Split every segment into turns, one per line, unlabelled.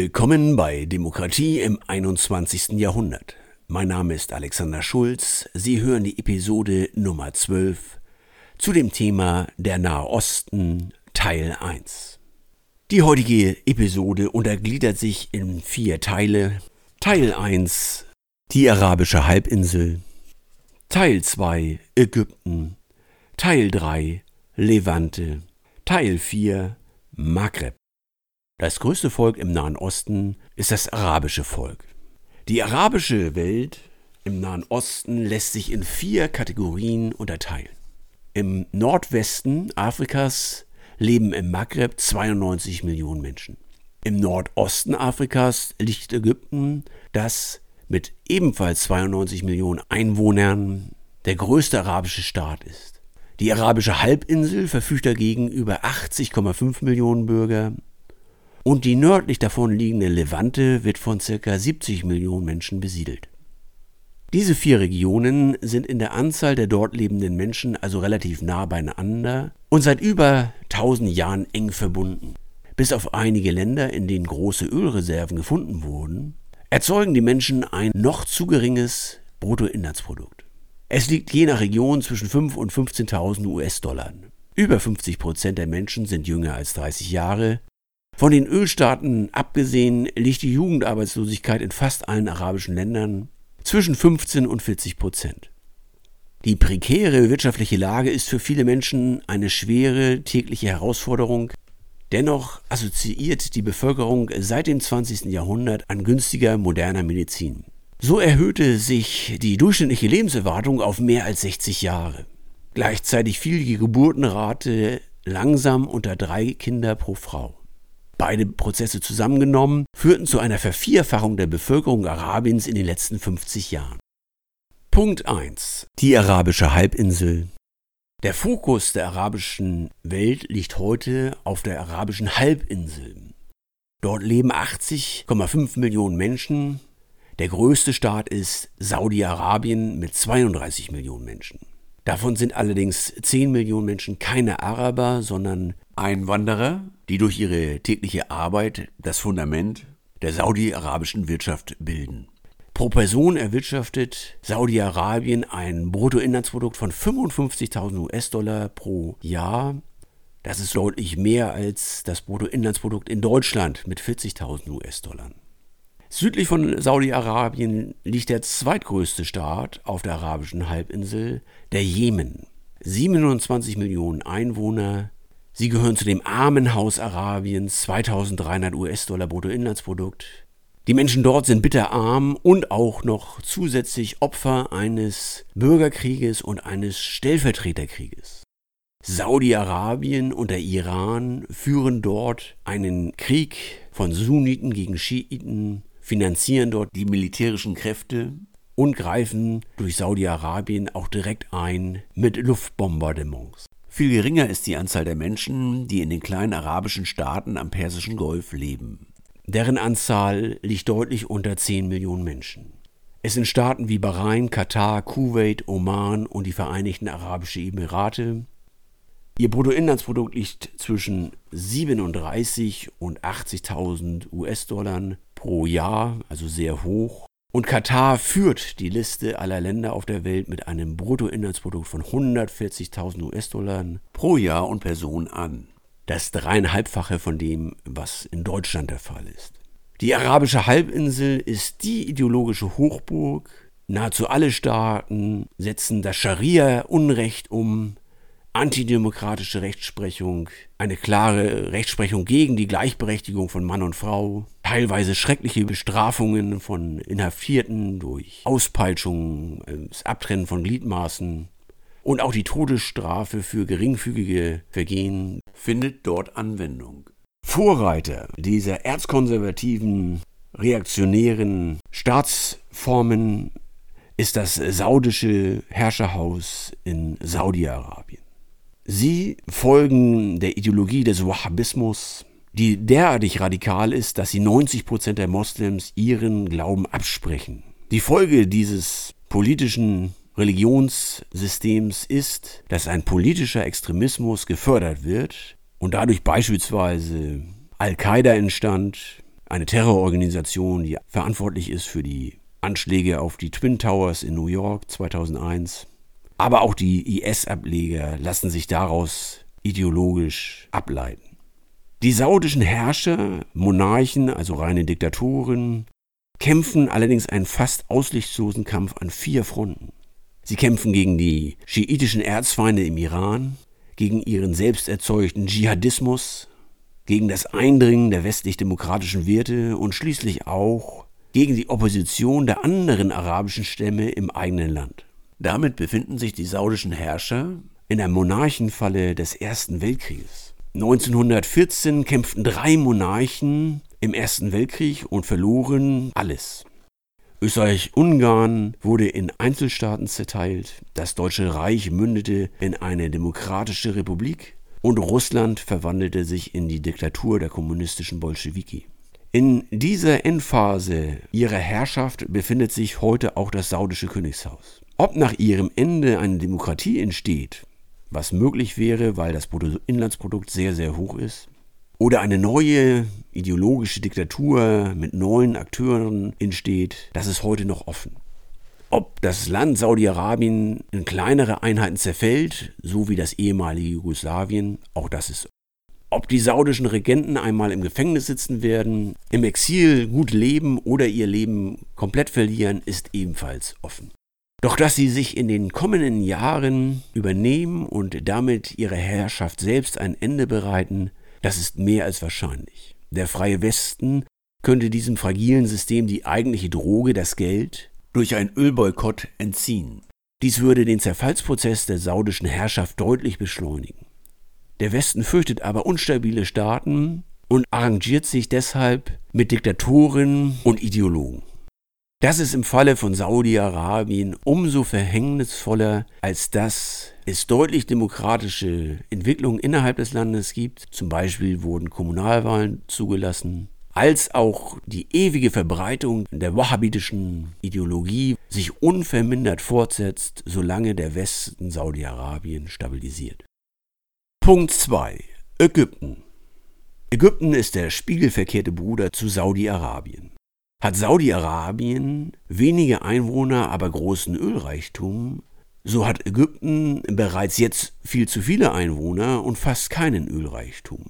Willkommen bei Demokratie im 21. Jahrhundert. Mein Name ist Alexander Schulz. Sie hören die Episode Nummer 12 zu dem Thema der Nahe Osten Teil 1. Die heutige Episode untergliedert sich in vier Teile. Teil 1 die arabische Halbinsel, Teil 2 Ägypten, Teil 3 Levante, Teil 4 Maghreb. Das größte Volk im Nahen Osten ist das arabische Volk. Die arabische Welt im Nahen Osten lässt sich in vier Kategorien unterteilen. Im Nordwesten Afrikas leben im Maghreb 92 Millionen Menschen. Im Nordosten Afrikas liegt Ägypten, das mit ebenfalls 92 Millionen Einwohnern der größte arabische Staat ist. Die arabische Halbinsel verfügt dagegen über 80,5 Millionen Bürger und die nördlich davon liegende Levante wird von ca. 70 Millionen Menschen besiedelt. Diese vier Regionen sind in der Anzahl der dort lebenden Menschen also relativ nah beieinander und seit über 1000 Jahren eng verbunden. Bis auf einige Länder, in denen große Ölreserven gefunden wurden, erzeugen die Menschen ein noch zu geringes Bruttoinlandsprodukt. Es liegt je nach Region zwischen 5 und 15.000 US-Dollar. Über 50 Prozent der Menschen sind jünger als 30 Jahre von den Ölstaaten abgesehen liegt die Jugendarbeitslosigkeit in fast allen arabischen Ländern zwischen 15 und 40 Prozent. Die prekäre wirtschaftliche Lage ist für viele Menschen eine schwere tägliche Herausforderung. Dennoch assoziiert die Bevölkerung seit dem 20. Jahrhundert an günstiger moderner Medizin. So erhöhte sich die durchschnittliche Lebenserwartung auf mehr als 60 Jahre. Gleichzeitig fiel die Geburtenrate langsam unter drei Kinder pro Frau. Beide Prozesse zusammengenommen führten zu einer Vervierfachung der Bevölkerung Arabiens in den letzten 50 Jahren. Punkt 1. Die arabische Halbinsel. Der Fokus der arabischen Welt liegt heute auf der arabischen Halbinsel. Dort leben 80,5 Millionen Menschen. Der größte Staat ist Saudi-Arabien mit 32 Millionen Menschen. Davon sind allerdings 10 Millionen Menschen keine Araber, sondern Einwanderer, die durch ihre tägliche Arbeit das Fundament der saudi-arabischen Wirtschaft bilden. Pro Person erwirtschaftet Saudi-Arabien ein Bruttoinlandsprodukt von 55.000 US-Dollar pro Jahr. Das ist deutlich mehr als das Bruttoinlandsprodukt in Deutschland mit 40.000 US-Dollar. Südlich von Saudi-Arabien liegt der zweitgrößte Staat auf der arabischen Halbinsel, der Jemen. 27 Millionen Einwohner. Sie gehören zu dem Armenhaus Arabiens, 2300 US-Dollar Bruttoinlandsprodukt. Die Menschen dort sind bitterarm und auch noch zusätzlich Opfer eines Bürgerkrieges und eines Stellvertreterkrieges. Saudi-Arabien und der Iran führen dort einen Krieg von Sunniten gegen Schiiten, finanzieren dort die militärischen Kräfte und greifen durch Saudi-Arabien auch direkt ein mit Luftbombardements. Viel geringer ist die Anzahl der Menschen, die in den kleinen arabischen Staaten am Persischen Golf leben. Deren Anzahl liegt deutlich unter 10 Millionen Menschen. Es sind Staaten wie Bahrain, Katar, Kuwait, Oman und die Vereinigten Arabischen Emirate. Ihr Bruttoinlandsprodukt liegt zwischen 37 und 80.000 US-Dollar pro Jahr, also sehr hoch. Und Katar führt die Liste aller Länder auf der Welt mit einem Bruttoinlandsprodukt von 140.000 US-Dollar pro Jahr und Person an. Das dreieinhalbfache von dem, was in Deutschland der Fall ist. Die arabische Halbinsel ist die ideologische Hochburg. Nahezu alle Staaten setzen das Scharia-Unrecht um, antidemokratische Rechtsprechung, eine klare Rechtsprechung gegen die Gleichberechtigung von Mann und Frau, teilweise schreckliche Bestrafungen von Inhaftierten durch Auspeitschung, das Abtrennen von Gliedmaßen und auch die Todesstrafe für geringfügige Vergehen findet dort Anwendung. Vorreiter dieser erzkonservativen, reaktionären Staatsformen ist das saudische Herrscherhaus in Saudi-Arabien. Sie folgen der Ideologie des Wahhabismus, die derartig radikal ist, dass sie 90 Prozent der Moslems ihren Glauben absprechen. Die Folge dieses politischen Religionssystems ist, dass ein politischer Extremismus gefördert wird und dadurch beispielsweise Al-Qaida entstand, eine Terrororganisation, die verantwortlich ist für die Anschläge auf die Twin Towers in New York 2001. Aber auch die IS-Ableger lassen sich daraus ideologisch ableiten. Die saudischen Herrscher, Monarchen, also reine Diktatoren, kämpfen allerdings einen fast aussichtslosen Kampf an vier Fronten. Sie kämpfen gegen die schiitischen Erzfeinde im Iran, gegen ihren selbst erzeugten Dschihadismus, gegen das Eindringen der westlich-demokratischen Werte und schließlich auch gegen die Opposition der anderen arabischen Stämme im eigenen Land. Damit befinden sich die saudischen Herrscher in der Monarchenfalle des Ersten Weltkrieges. 1914 kämpften drei Monarchen im Ersten Weltkrieg und verloren alles. Österreich-Ungarn wurde in Einzelstaaten zerteilt, das Deutsche Reich mündete in eine demokratische Republik und Russland verwandelte sich in die Diktatur der kommunistischen Bolschewiki. In dieser Endphase ihrer Herrschaft befindet sich heute auch das saudische Königshaus. Ob nach ihrem Ende eine Demokratie entsteht, was möglich wäre, weil das Bruttoinlandsprodukt sehr, sehr hoch ist, oder eine neue ideologische Diktatur mit neuen Akteuren entsteht, das ist heute noch offen. Ob das Land Saudi-Arabien in kleinere Einheiten zerfällt, so wie das ehemalige Jugoslawien, auch das ist. Ob die saudischen Regenten einmal im Gefängnis sitzen werden, im Exil gut leben oder ihr Leben komplett verlieren, ist ebenfalls offen. Doch dass sie sich in den kommenden Jahren übernehmen und damit ihrer Herrschaft selbst ein Ende bereiten, das ist mehr als wahrscheinlich. Der freie Westen könnte diesem fragilen System die eigentliche Droge, das Geld, durch einen Ölboykott entziehen. Dies würde den Zerfallsprozess der saudischen Herrschaft deutlich beschleunigen. Der Westen fürchtet aber unstabile Staaten und arrangiert sich deshalb mit Diktatoren und Ideologen. Das ist im Falle von Saudi-Arabien umso verhängnisvoller, als dass es deutlich demokratische Entwicklungen innerhalb des Landes gibt. Zum Beispiel wurden Kommunalwahlen zugelassen, als auch die ewige Verbreitung der wahhabitischen Ideologie sich unvermindert fortsetzt, solange der Westen Saudi-Arabien stabilisiert. Punkt 2. Ägypten. Ägypten ist der spiegelverkehrte Bruder zu Saudi-Arabien. Hat Saudi-Arabien wenige Einwohner, aber großen Ölreichtum, so hat Ägypten bereits jetzt viel zu viele Einwohner und fast keinen Ölreichtum.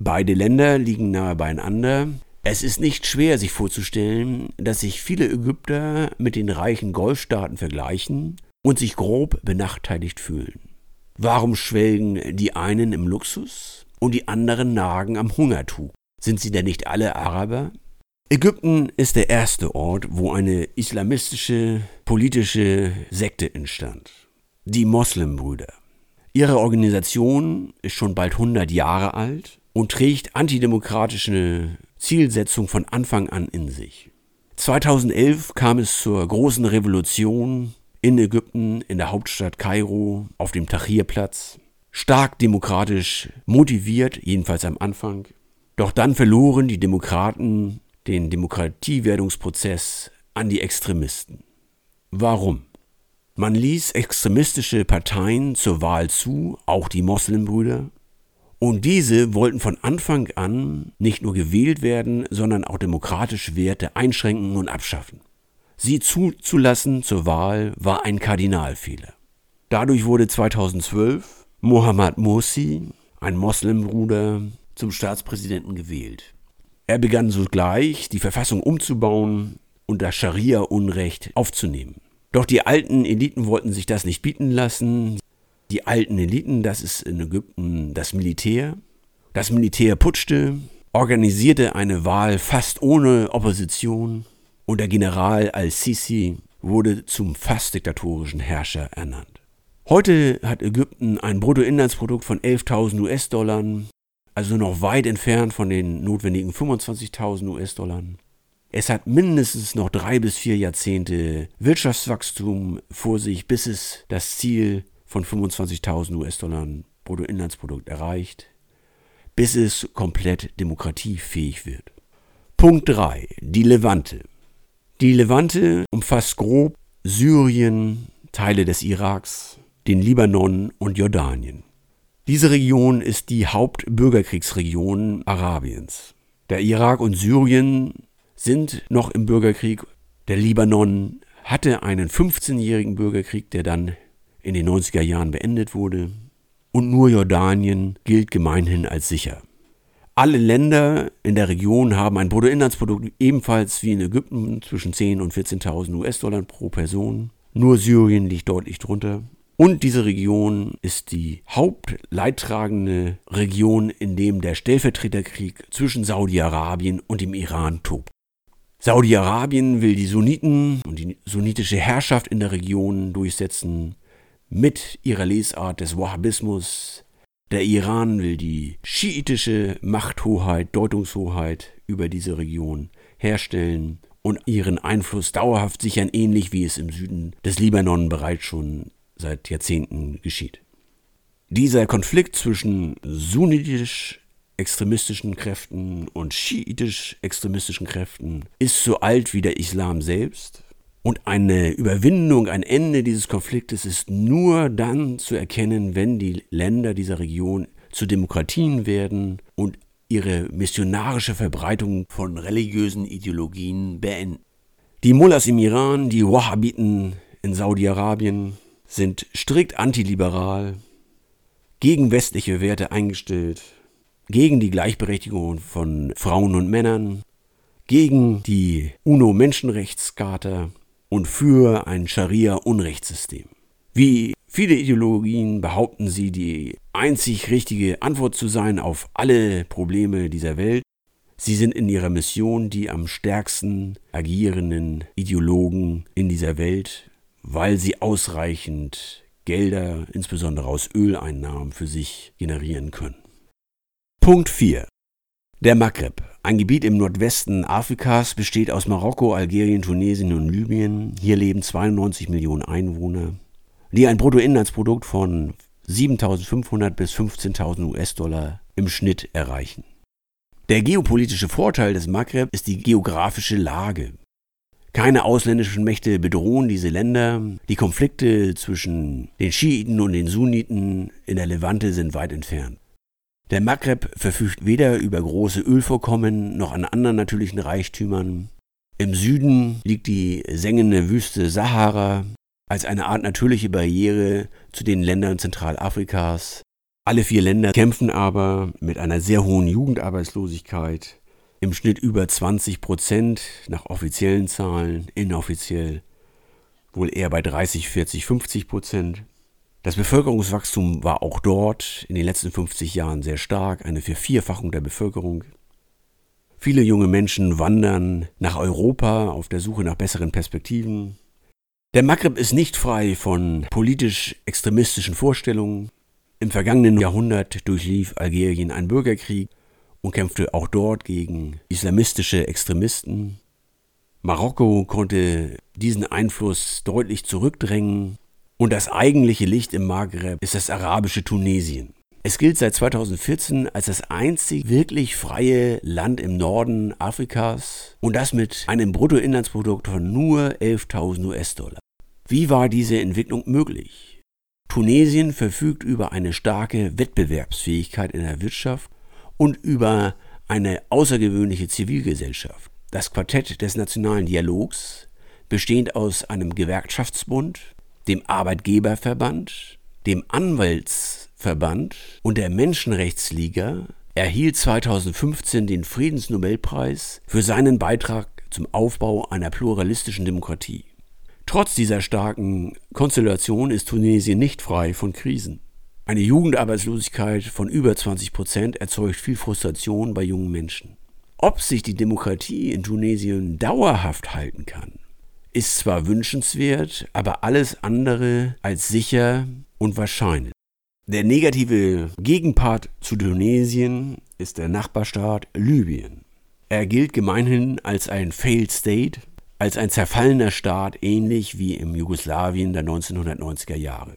Beide Länder liegen nahe beieinander, es ist nicht schwer, sich vorzustellen, dass sich viele Ägypter mit den reichen Golfstaaten vergleichen und sich grob benachteiligt fühlen. Warum schwelgen die einen im Luxus und die anderen nagen am Hungertuch? Sind sie denn nicht alle Araber? Ägypten ist der erste Ort, wo eine islamistische politische Sekte entstand. Die Moslembrüder. Ihre Organisation ist schon bald 100 Jahre alt und trägt antidemokratische Zielsetzung von Anfang an in sich. 2011 kam es zur großen Revolution in Ägypten, in der Hauptstadt Kairo, auf dem Tahrirplatz. Stark demokratisch motiviert, jedenfalls am Anfang. Doch dann verloren die Demokraten den Demokratiewerdungsprozess an die Extremisten. Warum? Man ließ extremistische Parteien zur Wahl zu, auch die Moslembrüder, und diese wollten von Anfang an nicht nur gewählt werden, sondern auch demokratische Werte einschränken und abschaffen. Sie zuzulassen zur Wahl war ein Kardinalfehler. Dadurch wurde 2012 Mohammad Morsi, ein Moslembruder, zum Staatspräsidenten gewählt. Er begann sogleich, die Verfassung umzubauen und das Scharia-Unrecht aufzunehmen. Doch die alten Eliten wollten sich das nicht bieten lassen die alten Eliten, das ist in Ägypten das Militär. Das Militär putschte, organisierte eine Wahl fast ohne Opposition und der General al-Sisi wurde zum fast diktatorischen Herrscher ernannt. Heute hat Ägypten ein Bruttoinlandsprodukt von 11.000 US-Dollar, also noch weit entfernt von den notwendigen 25.000 US-Dollar. Es hat mindestens noch drei bis vier Jahrzehnte Wirtschaftswachstum vor sich, bis es das Ziel von 25.000 US-Dollar Bruttoinlandsprodukt erreicht, bis es komplett demokratiefähig wird. Punkt 3. Die Levante. Die Levante umfasst grob Syrien, Teile des Iraks, den Libanon und Jordanien. Diese Region ist die Hauptbürgerkriegsregion Arabiens. Der Irak und Syrien sind noch im Bürgerkrieg. Der Libanon hatte einen 15-jährigen Bürgerkrieg, der dann in den 90er Jahren beendet wurde. Und nur Jordanien gilt gemeinhin als sicher. Alle Länder in der Region haben ein Bruttoinlandsprodukt ebenfalls wie in Ägypten zwischen 10.000 und 14.000 US-Dollar pro Person. Nur Syrien liegt deutlich drunter. Und diese Region ist die hauptleidtragende Region, in dem der Stellvertreterkrieg zwischen Saudi-Arabien und dem Iran tobt. Saudi-Arabien will die Sunniten und die sunnitische Herrschaft in der Region durchsetzen mit ihrer Lesart des Wahhabismus. Der Iran will die schiitische Machthoheit, Deutungshoheit über diese Region herstellen und ihren Einfluss dauerhaft sichern, ähnlich wie es im Süden des Libanon bereits schon seit Jahrzehnten geschieht. Dieser Konflikt zwischen sunnitisch extremistischen Kräften und schiitisch extremistischen Kräften ist so alt wie der Islam selbst. Und eine Überwindung, ein Ende dieses Konfliktes ist nur dann zu erkennen, wenn die Länder dieser Region zu Demokratien werden und ihre missionarische Verbreitung von religiösen Ideologien beenden. Die Mullahs im Iran, die Wahhabiten in Saudi-Arabien sind strikt antiliberal, gegen westliche Werte eingestellt gegen die Gleichberechtigung von Frauen und Männern, gegen die UNO-Menschenrechtscharta und für ein Scharia-Unrechtssystem. Wie viele Ideologien behaupten sie, die einzig richtige Antwort zu sein auf alle Probleme dieser Welt. Sie sind in ihrer Mission die am stärksten agierenden Ideologen in dieser Welt, weil sie ausreichend Gelder, insbesondere aus Öleinnahmen, für sich generieren können. Punkt 4. Der Maghreb. Ein Gebiet im Nordwesten Afrikas besteht aus Marokko, Algerien, Tunesien und Libyen. Hier leben 92 Millionen Einwohner, die ein Bruttoinlandsprodukt von 7.500 bis 15.000 US-Dollar im Schnitt erreichen. Der geopolitische Vorteil des Maghreb ist die geografische Lage. Keine ausländischen Mächte bedrohen diese Länder. Die Konflikte zwischen den Schiiten und den Sunniten in der Levante sind weit entfernt. Der Maghreb verfügt weder über große Ölvorkommen noch an anderen natürlichen Reichtümern. Im Süden liegt die sengende Wüste Sahara als eine Art natürliche Barriere zu den Ländern Zentralafrikas. Alle vier Länder kämpfen aber mit einer sehr hohen Jugendarbeitslosigkeit, im Schnitt über 20 Prozent nach offiziellen Zahlen, inoffiziell wohl eher bei 30, 40, 50 Prozent. Das Bevölkerungswachstum war auch dort in den letzten 50 Jahren sehr stark, eine Vervierfachung der Bevölkerung. Viele junge Menschen wandern nach Europa auf der Suche nach besseren Perspektiven. Der Maghreb ist nicht frei von politisch extremistischen Vorstellungen. Im vergangenen Jahrhundert durchlief Algerien einen Bürgerkrieg und kämpfte auch dort gegen islamistische Extremisten. Marokko konnte diesen Einfluss deutlich zurückdrängen und das eigentliche Licht im Maghreb ist das arabische Tunesien. Es gilt seit 2014 als das einzig wirklich freie Land im Norden Afrikas und das mit einem Bruttoinlandsprodukt von nur 11.000 US-Dollar. Wie war diese Entwicklung möglich? Tunesien verfügt über eine starke Wettbewerbsfähigkeit in der Wirtschaft und über eine außergewöhnliche Zivilgesellschaft. Das Quartett des nationalen Dialogs, bestehend aus einem Gewerkschaftsbund, dem Arbeitgeberverband, dem Anwaltsverband und der Menschenrechtsliga erhielt 2015 den Friedensnobelpreis für seinen Beitrag zum Aufbau einer pluralistischen Demokratie. Trotz dieser starken Konstellation ist Tunesien nicht frei von Krisen. Eine Jugendarbeitslosigkeit von über 20 Prozent erzeugt viel Frustration bei jungen Menschen. Ob sich die Demokratie in Tunesien dauerhaft halten kann, ist zwar wünschenswert, aber alles andere als sicher und wahrscheinlich. Der negative Gegenpart zu Tunesien ist der Nachbarstaat Libyen. Er gilt gemeinhin als ein Failed State, als ein zerfallener Staat, ähnlich wie im Jugoslawien der 1990er Jahre.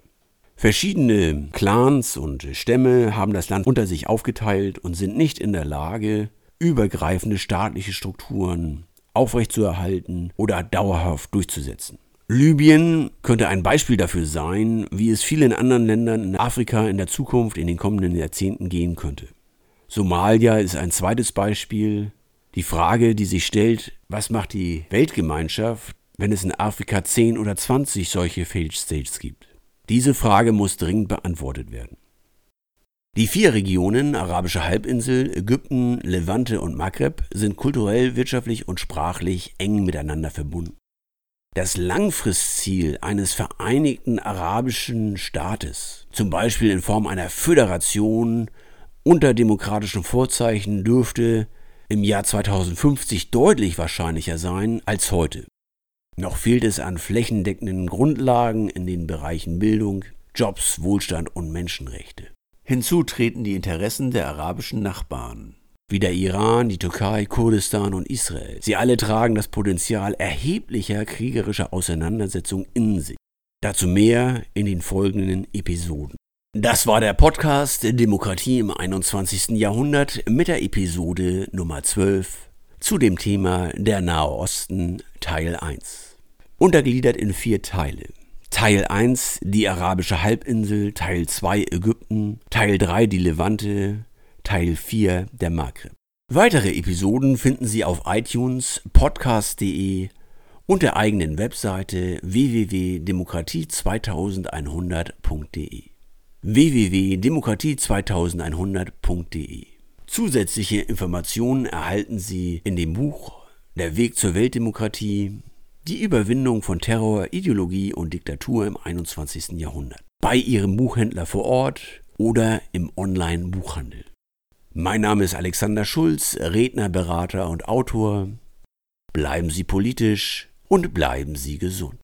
Verschiedene Clans und Stämme haben das Land unter sich aufgeteilt und sind nicht in der Lage, übergreifende staatliche Strukturen aufrechtzuerhalten oder dauerhaft durchzusetzen. Libyen könnte ein Beispiel dafür sein, wie es vielen anderen Ländern in Afrika in der Zukunft in den kommenden Jahrzehnten gehen könnte. Somalia ist ein zweites Beispiel. Die Frage, die sich stellt, was macht die Weltgemeinschaft, wenn es in Afrika 10 oder 20 solche Failed States gibt? Diese Frage muss dringend beantwortet werden. Die vier Regionen, arabische Halbinsel, Ägypten, Levante und Maghreb, sind kulturell, wirtschaftlich und sprachlich eng miteinander verbunden. Das Langfristziel eines vereinigten arabischen Staates, zum Beispiel in Form einer Föderation unter demokratischen Vorzeichen, dürfte im Jahr 2050 deutlich wahrscheinlicher sein als heute. Noch fehlt es an flächendeckenden Grundlagen in den Bereichen Bildung, Jobs, Wohlstand und Menschenrechte. Hinzu treten die Interessen der arabischen Nachbarn, wie der Iran, die Türkei, Kurdistan und Israel. Sie alle tragen das Potenzial erheblicher kriegerischer Auseinandersetzungen in sich. Dazu mehr in den folgenden Episoden. Das war der Podcast Demokratie im 21. Jahrhundert mit der Episode Nummer 12 zu dem Thema der Nahe Osten Teil 1. Untergliedert in vier Teile. Teil 1 die arabische Halbinsel, Teil 2 Ägypten, Teil 3 die Levante, Teil 4 der Maghreb. Weitere Episoden finden Sie auf iTunes, podcast.de und der eigenen Webseite www.demokratie2100.de www.demokratie2100.de. Zusätzliche Informationen erhalten Sie in dem Buch Der Weg zur Weltdemokratie, die Überwindung von Terror, Ideologie und Diktatur im 21. Jahrhundert. Bei Ihrem Buchhändler vor Ort oder im Online-Buchhandel. Mein Name ist Alexander Schulz, Redner, Berater und Autor. Bleiben Sie politisch und bleiben Sie gesund.